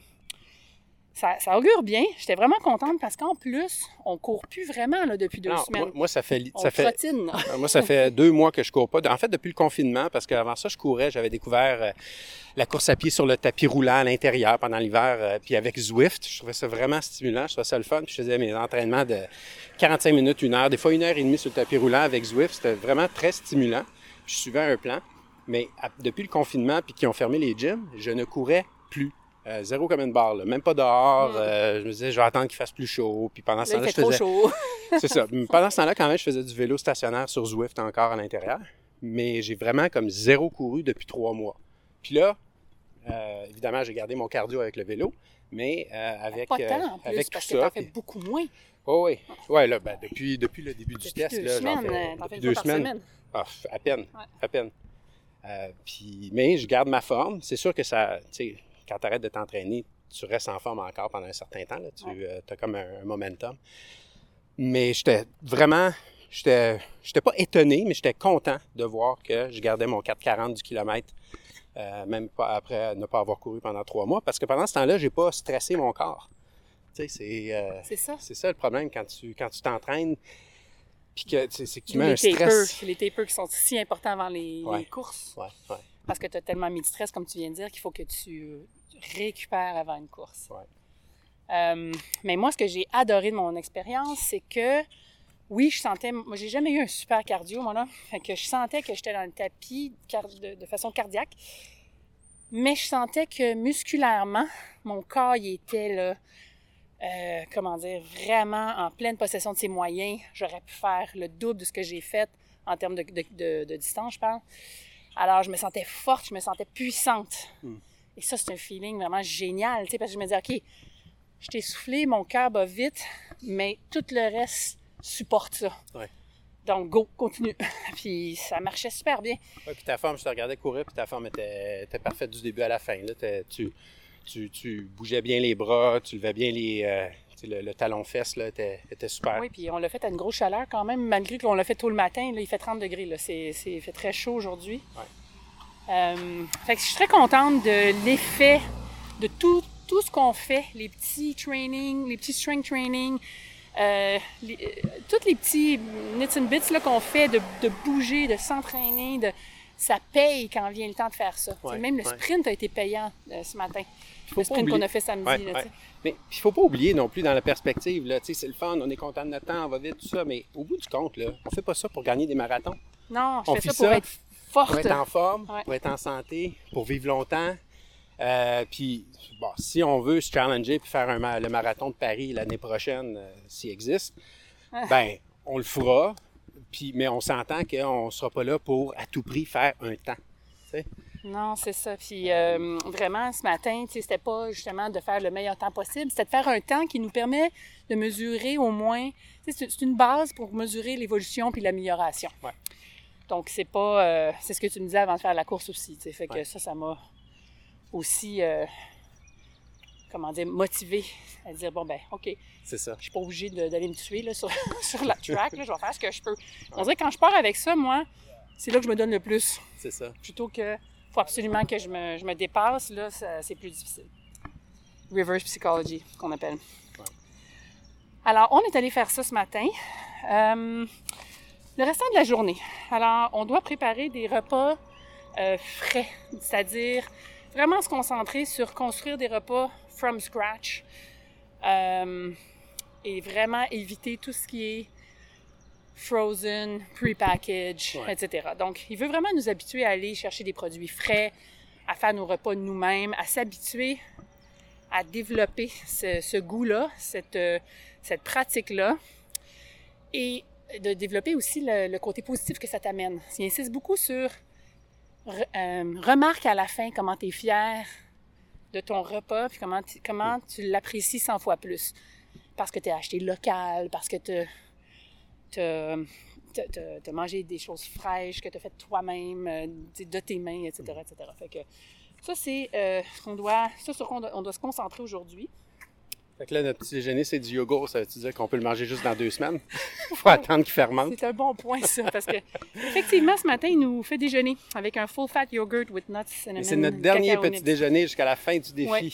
ça, ça augure bien. J'étais vraiment contente parce qu'en plus, on court plus vraiment là, depuis deux Non, semaines. moi, moi, ça fait, on ça fait, trottine. Moi, ça fait deux mois que je cours pas. En fait, depuis le confinement, parce qu'avant ça, je courais, j'avais découvert euh, la course à pied sur le tapis roulant à l'intérieur pendant l'hiver, euh, puis avec Zwift. Je trouvais ça vraiment stimulant, je trouvais ça le fun. Puis je faisais mes entraînements de 45 minutes, une heure, des fois une heure et demie sur le tapis roulant avec Zwift. C'était vraiment très stimulant. Je suivais un plan. Mais à- depuis le confinement, puis qu'ils ont fermé les gyms, je ne courais plus. Euh, zéro comme une barre, là. même pas dehors. Mm. Euh, je me disais, je vais attendre qu'il fasse plus chaud. Puis pendant ce temps-là, fait je trop faisais, chaud. c'est ça. Pendant ce temps-là, quand même, je faisais du vélo stationnaire sur Zwift encore à l'intérieur. mais j'ai vraiment comme zéro couru depuis trois mois. Puis là, euh, évidemment, j'ai gardé mon cardio avec le vélo, mais euh, avec, Pas tant, en plus, avec tout que ça. puis- beaucoup moins. Oh oui, ouais, là, ben, depuis, depuis le début du test, deux là, semaines, fais depuis deux semaines. semaine. Ah, à peine, Ouais. à peine. Puis, mais je garde ma forme. C'est sûr que ça, quand tu arrêtes de t'entraîner, tu restes en forme encore pendant un certain temps. Là. Tu as comme un, un momentum. Mais j'étais vraiment, j'étais, j'étais pas étonné, mais j'étais content de voir que je gardais mon 4,40 du kilomètre, euh, même pas après ne pas avoir couru pendant trois mois, parce que pendant ce temps-là, j'ai pas stressé mon corps. Tu sais, c'est, euh, ça. c'est ça le problème quand tu quand tu t'entraînes, puis que c'est que tu mets les un stress. tapers, les tapers qui sont si importants avant les, Ouais. les courses. Parce que tu as tellement mis de stress, comme tu viens de dire, qu'il faut que tu récupères avant une course. Ouais. Euh, mais moi, ce que j'ai adoré de mon expérience, c'est que oui, je sentais. Moi, j'ai jamais eu un super cardio, moi, là. Fait que je sentais que j'étais dans le tapis de, de façon cardiaque. Mais je sentais que musculairement, mon corps, il était là. euh, comment dire, vraiment en pleine possession de ses moyens. J'aurais pu faire le double de ce que j'ai fait en termes de- de distance, je parle. Alors, je me sentais forte, je me sentais puissante. Hmm. Et ça, c'est un feeling vraiment génial, tu sais, parce que je me dis, OK, je t'ai soufflé, mon cœur bat vite, mais tout le reste supporte ça. Ouais. Donc, go, continue. puis ça marchait super bien. Puis ta forme, je te regardais courir, puis ta forme était, était parfaite du début à la fin. Là. Tu, tu, tu bougeais bien les bras, tu levais bien les, euh, le, le talon-fesse, là, était, était super. Oui, puis on l'a fait à une grosse chaleur quand même, malgré qu'on l'a fait tôt le matin. Là, il fait 30 degrés. Là. C'est, fait très chaud aujourd'hui. Ouais. Euh, fait que je suis très contente de l'effet de tout, tout ce qu'on fait, les petits trainings, les petits strength training, euh, les- euh, tous les petits nits and bits là, qu'on fait, de, de bouger, de s'entraîner, de, ça paye quand vient le temps de faire ça. Ouais, même le ouais. sprint a été payant euh, ce matin. Le sprint qu'on a fait samedi. Ouais, là, ouais. t'sais. Mais il faut pas oublier non plus dans la perspective, là, tu sais, c'est le fun, on est content de notre temps, on va vite, tout ça, mais au bout du compte, là, on fait pas ça pour gagner des marathons. Non, je On fais ça pour ça être forte. Pour être en forme, Ouais. pour être en santé, pour vivre longtemps. Euh, puis, bon, si on veut se challenger puis faire un le marathon de Paris l'année prochaine, euh, s'il existe, Ah. ben, on le fera. Puis, mais on s'entend qu'on ne sera pas là pour à tout prix faire un temps. Non, c'est ça. Puis euh, vraiment, ce matin, c'était pas justement de faire le meilleur temps possible, c'était de faire un temps qui nous permet de mesurer au moins. C'est une base pour mesurer l'évolution puis l'amélioration. Ouais. Donc, c'est pas. euh, c'est ce que tu me disais avant de faire la course aussi. Fait que Ouais. ça, ça m'a aussi. euh, comment dire, motivé à dire bon, ben, OK, C'est ça. je suis pas obligée d'aller me tuer là, sur, sur la track. là. je vais faire ce que je peux. On dirait que quand je pars avec ça, moi, c'est là que je me donne le plus C'est ça. plutôt que faut absolument que je me, je me dépasse, là, c'est plus difficile. Reverse psychology, qu'on appelle. Ouais. Alors, on est allé faire ça ce matin. Euh, le restant de la journée. Alors, on doit préparer des repas euh, frais, c'est-à-dire vraiment se concentrer sur construire des repas from scratch euh, et vraiment éviter tout ce qui est frozen, pre-package, Ouais. etc. Donc, il veut vraiment nous habituer à aller chercher des produits frais, à faire nos repas nous-mêmes, à s'habituer à développer ce, ce goût-là, cette, euh, cette pratique-là, et de développer aussi le, le côté positif que ça t'amène. Il insiste beaucoup sur re- euh, remarque à la fin comment tu es fier de ton repas, puis comment, tu- comment tu l'apprécies 100 fois plus? Parce que tu as acheté local, parce que tu as mangé des choses fraîches que tu as faites toi-même, euh, de tes mains, etc. etc. Fait ça, c'est euh, ce qu'on doit, sur quoi on doit se concentrer aujourd'hui. Fait que là, notre petit déjeuner, c'est du yogourt. Ça veut dire qu'on peut le manger juste dans deux semaines? faut attendre qu'il fermente. C'est un bon point, ça, parce que effectivement, ce matin, il nous fait déjeuner avec un full-fat yogurt with nuts, cinnamon, c'est notre dernier petit déjeuner jusqu'à la fin du défi. Ouais.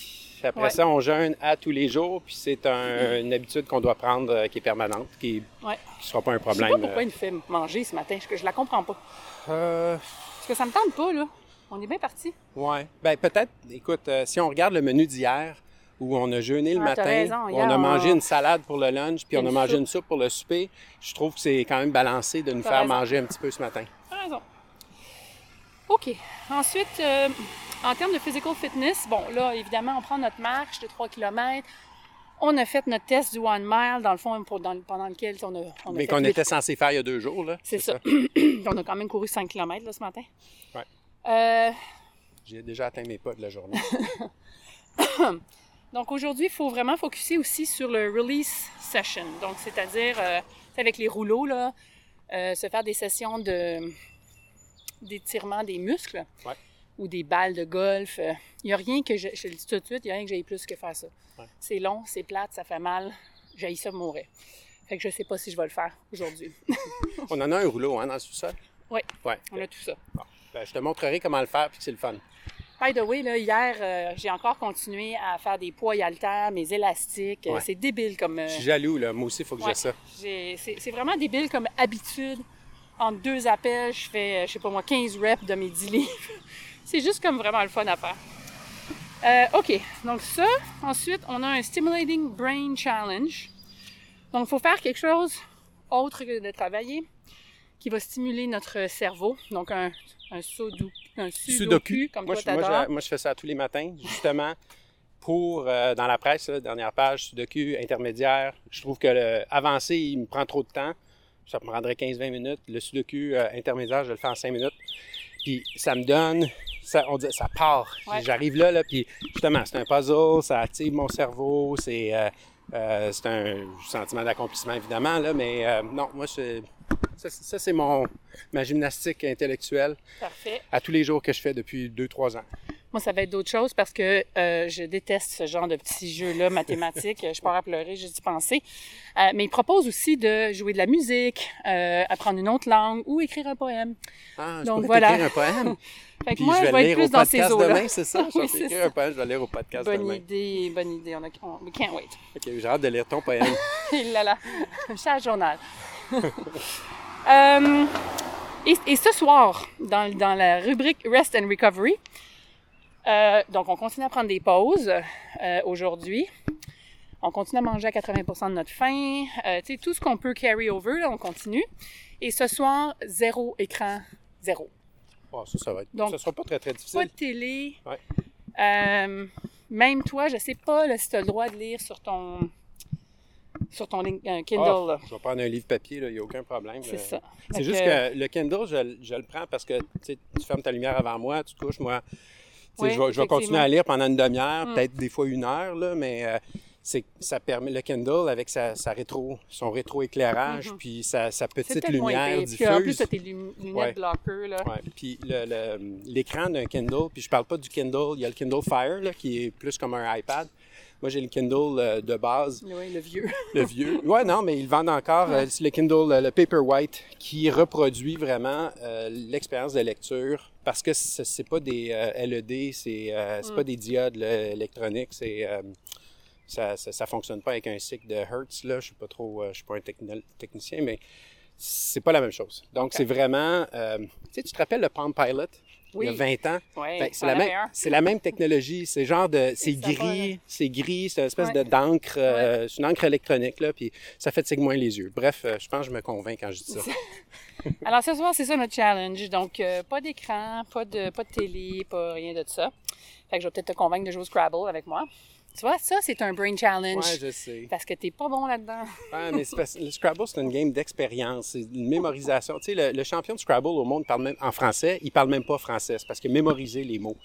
Après Ouais. ça, on jeûne à tous les jours, puis c'est un- une habitude qu'on doit prendre euh, qui est permanente, qui ne Ouais. sera pas un Je sais pas problème. pourquoi il nous fait manger ce matin, je, je la comprends pas. Euh, Parce que ça me tente pas, là. On est bien parti. ouais. Ben peut-être, écoute, euh, si on regarde le menu d'hier, où on a jeûné le Ah, matin, raison. on a on- mangé une salade pour le lunch, puis on a mangé soupe. une soupe pour le souper, je trouve que c'est quand même balancé de nous faire raison. manger un petit peu ce matin. T'as raison. OK. Ensuite, euh, en termes de physical fitness, bon, là, évidemment, on prend notre marche de 3 km. On a fait notre test du One Mile, dans le fond, pour- dans- pendant lequel on a, on a Mais qu'on était censé faire il y a deux jours, là. C'est ça. on a quand même couru 5 km là, ce matin. Ouais. Euh, J'ai déjà atteint mes pas de la journée. donc aujourd'hui, il faut vraiment focuser aussi sur le release session. Donc, c'est-à-dire, euh, avec les rouleaux, là, euh, se faire des sessions de d'étirement des muscles Ouais. ou des balles de golf. Euh, Il n'y a rien que, je, je le dis tout de suite, il n'y a rien que j'aille plus que faire ça. Ouais. C'est long, c'est plate, ça fait mal. J'ai ça mourir. Fait que je sais pas si je vais le faire aujourd'hui. On en a un rouleau, hein, dans le sous-sol? Oui, Ouais. on a tout ça. Bon. Ben, je te montrerai comment le faire, puis que c'est le fun. By the way, là, hier, euh, j'ai encore continué à faire des poids et haltères, mes élastiques. Euh, Ouais. C'est débile comme... euh, Je suis jaloux, là. Moi aussi, il faut que ouais. j'ai ça. C'est vraiment débile comme habitude. En deux appels, je fais, je sais pas moi, 15 reps de mes 10 livres. C'est juste comme vraiment le fun à faire. Euh, OK, donc ça. Ensuite, on a un Stimulating Brain Challenge. Donc, il faut faire quelque chose autre que de travailler qui va stimuler notre cerveau. Donc, un, un, un sudoku, comme moi, toi, je, moi, je, moi, je fais ça tous les matins, justement, pour, euh, dans la presse, là, dernière page, Sudoku, intermédiaire. Je trouve que le avancé, il me prend trop de temps. Ça me prendrait 15-20 minutes. Le Sudoku euh, intermédiaire, je le fais en 5 minutes. Puis ça me donne, ça, on dit, ça part. Ouais. J'arrive là, là, puis justement, c'est un puzzle, ça active mon cerveau, c'est euh, euh, c'est un sentiment d'accomplissement, évidemment, là, mais non, moi, c'est- ça, ça, c'est mon, ma gymnastique intellectuelle Parfait. à tous les jours que je fais depuis 2-3 ans. Moi, ça va être d'autres choses parce que euh, je déteste ce genre de petits jeux-là mathématiques. je pars à pleurer juste d'y penser. Euh, mais il propose aussi de jouer de la musique, euh, apprendre une autre langue ou écrire un poème. Ah, je Donc, voilà. t'écrire un poème. Fait que Puis moi, je je vais vais le être lire au plus dans ces podcast eaux-là. demain, c'est ça? Je vais Oui, ça. un poème, je vais lire au podcast Bonne demain. idée, bonne idée. On, a, on we can't wait. Ok, j'ai hâte de lire ton poème. Il là là, chat journal. Euh, et, et ce soir, dans, dans la rubrique Rest and Recovery, euh, donc on continue à prendre des pauses euh, aujourd'hui. On continue à manger à 80% de notre faim. Tu sais, tout ce qu'on peut carry over, là, on continue. Et ce soir, zéro écran, zéro. Oh, ça, ça va être. Donc, ça sera pas très, très Pas difficile. de télé. Ouais. Même toi, je sais pas là, si tu as le droit de lire sur ton sur ton euh, Kindle. Ah, là. je vais prendre un livre papier, il n'y a aucun problème. C'est Euh, ça. C'est juste que- que le Kindle, je, je le prends parce que tu fermes ta lumière avant moi, tu te couches, moi. Oui, je, vais, je vais continuer à lire pendant une demi-heure, Mm. peut-être des fois une heure, là, mais euh, c'est, ça permet le Kindle avec sa, sa rétro, son rétro-éclairage, Mhm. puis sa, petite lumière pire. Puis en plus, diffuse. tes lunettes Ouais. blockers. Là. Ouais. Puis l'écran d'un Kindle, puis je parle pas du Kindle, il y a le Kindle Fire là, qui est plus comme un iPad. Moi, j'ai le Kindle euh, de base, Oui, le vieux. le vieux. Ouais, non, mais ils vendent encore. euh, c'est le Kindle, euh, le Paperwhite, qui reproduit vraiment euh, l'expérience de lecture parce que ce c'est pas des euh, LED, c'est euh, Mm. pas des diodes là, électroniques, c'est euh, ça, ça, ça fonctionne pas avec un cycle de Hertz là. Je suis pas trop, euh, je suis pas un techni- technicien, mais c'est pas la même chose. Donc c'est vraiment, euh, tu sais, tu te rappelles le Palm Pilot? Il y a Oui. 20 ans. Ben, c'est la même, avait un. c'est la même technologie. C'est genre de, c'est gris, c'est gris, c'est une espèce Ouais. de d'encre, euh, c'est une encre électronique là, puis ça fatigue moins les yeux. Bref, euh, je pense que je me convainc quand je dis ça. Alors ce soir, c'est ça notre challenge. Donc, euh, pas d'écran, pas de, pas de télé, pas rien de ça. Fait que je vais peut-être te convaincre de jouer au Scrabble avec moi. Tu vois, ça, c'est un brain challenge. Ouais, je sais. Parce que t'es pas bon là-dedans. Ouais, mais parce- le Scrabble, c'est une game d'expérience, c'est une mémorisation. Tu sais, le, le champion de Scrabble au monde parle même en français, il parle même pas français, c'est parce qu'il a mémorisé les mots.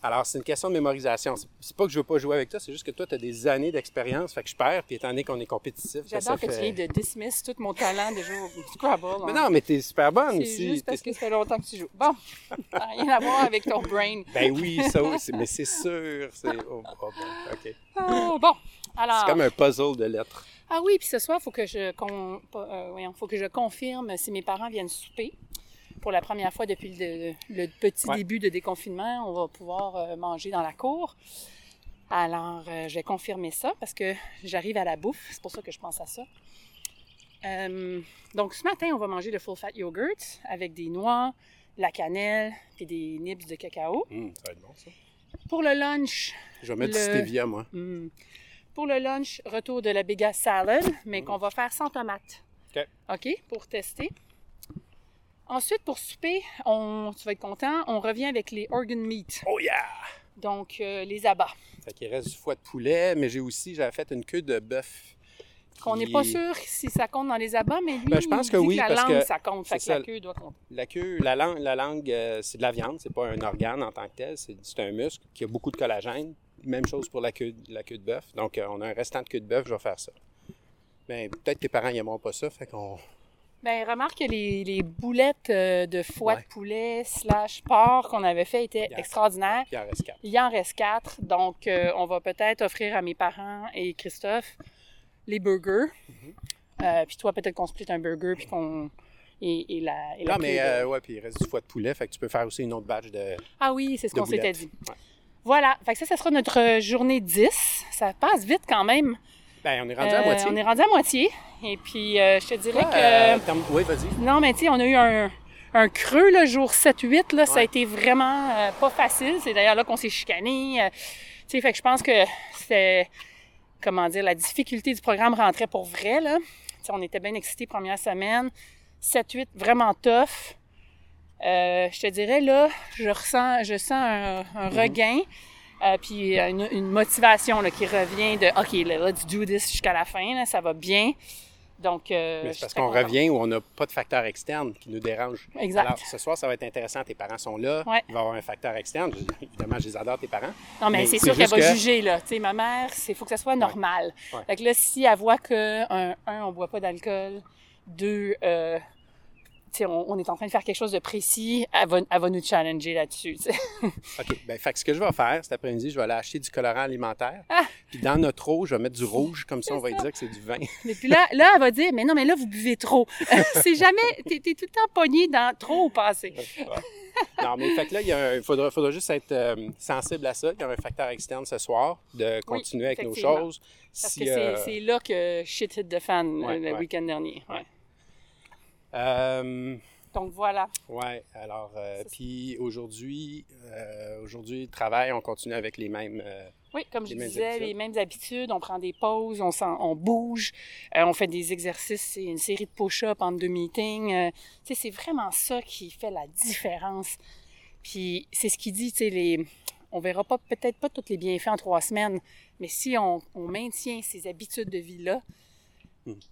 Alors, c'est une question de mémorisation. C'est- pas que je veux pas jouer avec toi, c'est juste que toi, tu as des années d'expérience, fait que je perds, puis étant donné qu'on est compétitif, ben, J'adore que tu viens de dismiss tout mon talent de jouer au Scrabble. Mais hein. non, mais t'es super bonne C'est aussi. juste parce que ça fait longtemps que tu joues. Bon, ça n'a rien à voir avec ton brain. Ben oui, ça aussi, mais c'est sûr. C'est oh, oh, bon, OK. Ah, bon, alors... C'est comme un puzzle de lettres. Ah oui, puis ce soir, il faut que je con- pas- euh, voyons, faut que je confirme si mes parents viennent souper. Pour la première fois depuis le, le petit Ouais. début de déconfinement, on va pouvoir euh, manger dans la cour. Alors, euh, je vais confirmer ça parce que j'arrive à la bouffe. C'est pour ça que je pense à ça. Euh, donc, ce matin, on va manger le full fat yogurt avec des noix, la cannelle puis des nibs de cacao. Hum, ça va être bon, ça. Pour le lunch, Je vais mettre Le- du stevia, moi. Hmm. Pour le lunch, retour de la Bega Salad, mais qu'on va faire sans tomate. OK. OK, pour tester. Ensuite, pour souper, on, tu vas être content, on revient avec les organ meat. Oh yeah! Donc, euh, les abats. Fait qu'il reste du foie de poulet, mais j'ai aussi, j'avais fait une queue de bœuf. Qu'on n'est pas sûr si ça compte dans les abats, mais lui, Ben, je pense il que dit oui, la parce langue, que ça compte. Fait que ça. la queue doit compter. La queue, la langue, la langue euh, c'est de la viande, c'est pas un organe en tant que tel, c'est c'est un muscle qui a beaucoup de collagène. Même chose pour la queue, la queue de bœuf. Donc, euh, on a un restant de queue de bœuf, je vais faire ça. Mais peut-être que tes parents n'aimeront pas ça, fait qu'on. Ben, remarque que les, les boulettes euh, de foie Ouais. de poulet slash porc qu'on avait fait étaient extraordinaires. Il en reste quatre. Il en reste quatre, donc euh, on va peut-être offrir à mes parents et Christophe les burgers. Mm-hmm. Euh, puis toi, peut-être qu'on split un burger, puis qu'on... Et, et la, et la Non, mais de- euh, ouais, puis il reste du foie de poulet, fait que tu peux faire aussi une autre batch de. Ah oui, c'est ce qu'on s'était dit. Ouais. Voilà, fait que ça, ça sera notre journée 10. Ça passe vite quand même. Ben, on est rendu à Euh, moitié. On est rendu à moitié. Et puis, euh, je te dirais que... euh, Oui, vas-y. Non, mais tu sais, on a eu un, un creux, le jour 7-8, là, ça a été vraiment euh, pas facile. C'est d'ailleurs là qu'on s'est chicané. euh, tu sais, fait que je pense que c'était, comment dire, la difficulté du programme rentrait pour vrai, là. On était bien excités première semaine. 7-8, vraiment tough. Euh, je te dirais, là, je ressens, je sens un, un Mhm. regain. Euh, puis une, une motivation là, qui revient de OK, là, let's do this jusqu'à la fin, là, ça va bien. Donc, euh, Mais c'est parce qu'on revient où on n'a pas de facteur externe qui nous dérange. Exact. Alors, ce soir, ça va être intéressant. Tes parents sont là. Ouais. Il va y avoir un facteur externe. Je- Évidemment, je les adore, tes parents. Non, mais, Mais c'est c'est sûr qu'elle va juger, là. Tu sais, ma mère, il faut que ça soit normal. Ouais. Fait que là, si elle voit que, un, un on boit pas d'alcool, deux, euh, on, on est en train de faire quelque chose de précis, elle va, elle va nous challenger là-dessus. OK. Ben, fait que ce que je vais faire cet après-midi, je vais aller acheter du colorant alimentaire. Ah! Puis dans notre eau, je vais mettre du rouge. Comme ça, on va ça. dire que c'est du vin. Mais puis là, là, elle va dire, mais non, mais là, vous buvez trop. c'est jamais, t'es, t'es tout le temps pogné dans trop ou pas assez. non, mais fait que là, il y a un- il faudra, faudra juste être euh, sensible à ça. Il y a un facteur externe ce soir de continuer avec nos choses. Parce Si, que c'est, euh, c'est là que shit hit the fan Ouais, euh, le ouais. week-end dernier. Ouais. Euh, Donc voilà. Ouais, alors, euh, puis aujourd'hui, euh, aujourd'hui, travail, on continue avec les mêmes. euh, Oui, comme je disais, habitudes. les mêmes habitudes. On prend des pauses, on, s'en- on bouge, euh, on fait des exercices, c'est une série de push-ups entre deux meetings. tu sais, c'est vraiment ça qui fait la différence. Puis c'est ce qu'il dit, tu sais, les... on verra pas peut-être pas tous les bienfaits en trois semaines, mais si on, on maintient ces habitudes de vie-là,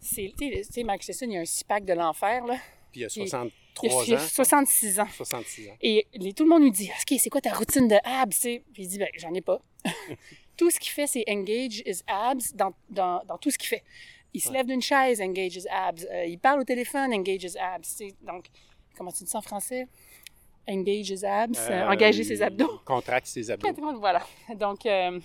C'est, tu sais, Mike Tyson, il y a un six-pack de l'enfer, là. puis il y a Puis, Il y 63 a, il a ans, 66 ans. 66 ans. Et les- tout le monde lui dit OK, c'est quoi ta routine de abs? Puis il dit ben, J'en ai pas. tout ce qu'il fait, c'est engage his abs dans, dans, dans tout ce qu'il fait. Il se Ouais. lève d'une chaise, engage his abs. Euh, il parle au téléphone, engage his abs. Donc, comment tu dis ça en français Engage his abs, euh, Euh, engager ses abdos. Contracte ses abdos. Voilà. Donc, euh,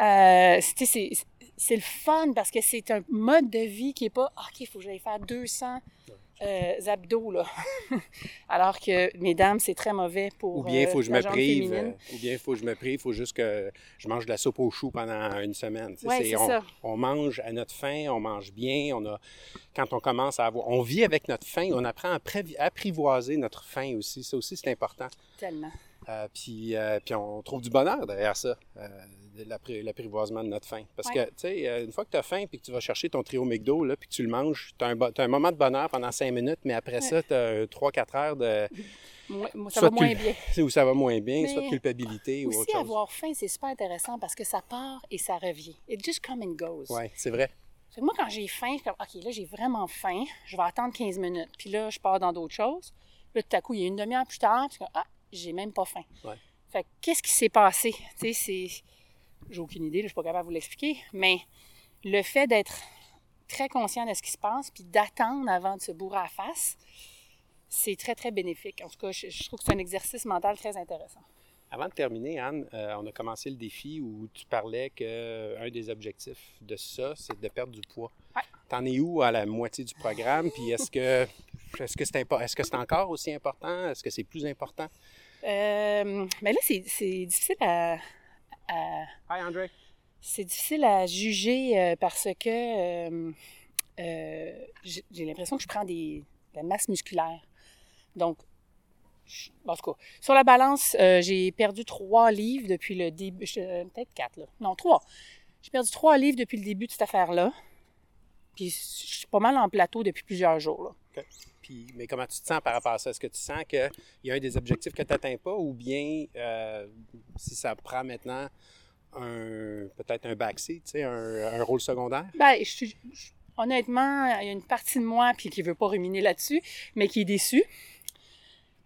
euh, c'est- c'est le fun parce que c'est un mode de vie qui est pas OK, il faut que j'aille faire 200 euh, abdos, là. Alors que, mesdames, c'est très mauvais pour. Ou bien il euh, faut que je me prive. euh, ou bien il faut que je me prive. Il faut juste que je mange de la soupe aux choux pendant une semaine. Ouais, c'est- on, ça. on mange à notre faim, on mange bien. On a, quand on commence à avoir. On vit avec notre faim. On apprend à apprivoiser notre faim aussi. Ça aussi, c'est important. Tellement. Euh, puis, puis on trouve du bonheur derrière ça, l'apprivoisement de notre faim. Parce Ouais. que, tu sais, euh, une fois que tu as faim puis que tu vas chercher ton trio McDo, là, puis que tu le manges, tu as, un moment de bonheur pendant cinq minutes, mais après ça, tu as 3-4 heures de, Moi, moi, ça Soit va moins bien. où ça va moins bien, Mais soit de culpabilité ou Aussi, autre chose. avoir faim, c'est super intéressant parce que ça part et ça revient. It just come and goes. Oui, c'est vrai. Moi, quand j'ai faim, je suis comme, OK, là, j'ai vraiment faim. Je vais attendre 15 minutes. Puis là, je pars dans d'autres choses. Là, tout à coup, il y a une demi-heure plus tard. Puis je suis comme, ah, j'ai même pas faim. Ouais. Fait que qu'est-ce qui s'est passé? Tu sais, c'est. J'ai aucune idée, là, je suis pas capable de vous l'expliquer. Mais le fait d'être très conscient de ce qui se passe, puis d'attendre avant de se bourrer à la face, c'est très, très bénéfique. En tout cas, je, je trouve que c'est un exercice mental très intéressant. Avant de terminer, Anne, euh, on a commencé le défi où tu parlais qu'un des objectifs de ça, c'est de perdre du poids. Ouais. T'en es où à la moitié du programme? Puis est-ce que est-ce que c'est impo- est-ce que c'est encore aussi important? Est-ce que c'est plus important? Euh, mais là, c'est c'est difficile à- à Hi, André. C'est difficile à juger euh, parce que euh, euh, j'ai l'impression que je prends des, de la masse musculaire. Donc, en tout cas, sur la balance, euh, j'ai perdu trois livres depuis le début. euh, Peut-être quatre, là. Non, trois. J'ai perdu trois livres depuis le début de cette affaire-là. Puis je suis pas mal en plateau depuis plusieurs jours. Là. OK. Mais comment tu te sens par rapport à ça? Est-ce que tu sens qu'il y a un des objectifs que tu n'atteins pas ou bien euh, si ça prend maintenant peut-être un backseat, un, rôle secondaire? Je- honnêtement, il y a une partie de moi qui veut pas ruminer là-dessus, mais qui est déçue.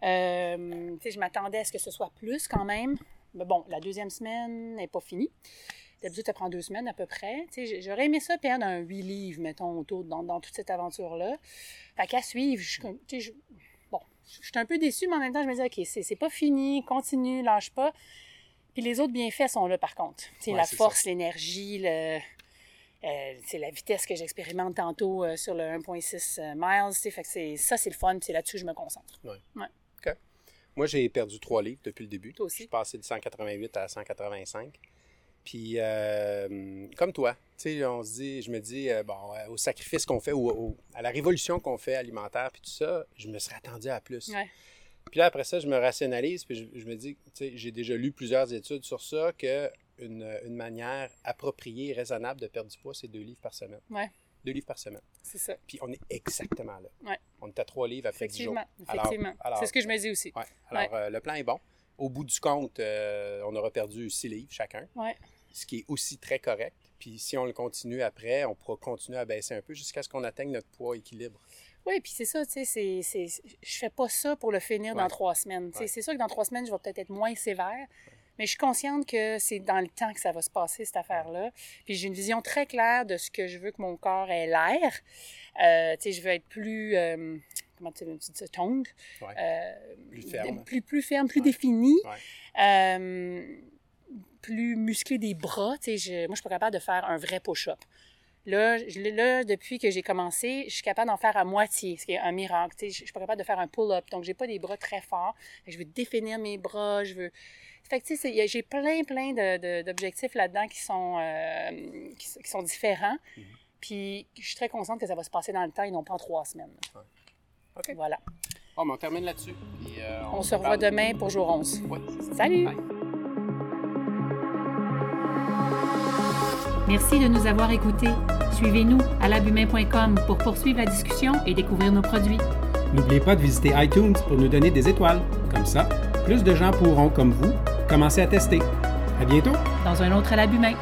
Euh, je m'attendais à ce que ce soit plus quand même. Mais bon, la deuxième semaine n'est pas finie. D'habitude, ça prend deux semaines à peu près. J'aurais aimé ça perdre un huit livres, mettons, autour dans, dans toute cette aventure-là. Fait qu'à suivre, je, bon, je suis un peu déçue, mais en même temps, je me dis, OK, c'est c'est pas fini, continue, lâche pas. Puis les autres bienfaits sont là, par contre. Ouais, la c'est force, l'énergie, le, euh, c'est la vitesse que j'expérimente tantôt euh, sur le 1.6 euh, miles. Fait que c'est, ça, c'est le fun, c'est là-dessus que je me concentre. Moi, j'ai perdu trois livres depuis le début. Toi aussi. Je suis passé de 188 à 185. Puis, euh, comme toi, tu sais, on se dit, je me dis, euh, bon, euh, au sacrifice qu'on fait, ou au- à la révolution qu'on fait alimentaire, puis tout ça, je me serais attendu à plus. Ouais. Puis là, après ça, je me rationalise, puis je, je me dis, tu sais, j'ai déjà lu plusieurs études sur ça, que une, une manière appropriée et raisonnable de perdre du poids, c'est deux livres par semaine. Ouais. Deux livres par semaine. C'est ça. Puis on est exactement là. Ouais. On est à trois livres après dix jours. Effectivement. Alors- Effectivement. alors- c'est ce que je me dis aussi. Ouais. Alors, le plan est bon. Au bout du compte, euh, on aura perdu six livres chacun, Ouais. ce qui est aussi très correct. Puis si on le continue après, on pourra continuer à baisser un peu jusqu'à ce qu'on atteigne notre poids équilibre. Oui, puis c'est ça, tu sais, c'est, c'est, je fais pas ça pour le finir dans trois semaines. Ouais. C'est sûr que dans trois semaines, je vais peut-être être moins sévère, mais je suis consciente que c'est dans le temps que ça va se passer, cette affaire-là. Puis j'ai une vision très claire de ce que je veux que mon corps ait l'air. Euh, tu sais, je veux être plus, euh, comment tu tu dis ça, Ouais. Euh, Plus ferme. plus, plus ferme, plus Ouais. défini. Ouais. Euh, plus musclé des bras. Tu sais, je- moi, je suis pas capable de faire un vrai push-up. Là, je- là, depuis que j'ai commencé, je suis capable d'en faire à moitié, ce qui est un miracle. Tu sais, je je suis pas capable de faire un pull-up, donc j'ai pas des bras très forts. Je veux définir mes bras, je veux... Fait que, tu sais, j'ai plein, plein d'objectifs là-dedans qui sont, euh, qui sont différents. Mhm. Puis, je suis très consciente que ça va se passer dans le temps et non pas en trois semaines. OK. Voilà. Bon, mais on termine là-dessus. Euh, On se revoit parle- demain pour jour 11. Ouais, c'est ça. Salut! Bye. Merci de nous avoir écoutés. Suivez-nous à labumain.com pour poursuivre la discussion et découvrir nos produits. N'oubliez pas de visiter iTunes pour nous donner des étoiles. Comme ça, plus de gens pourront, comme vous, commencer à tester. À bientôt! Dans un autre à l'abus main.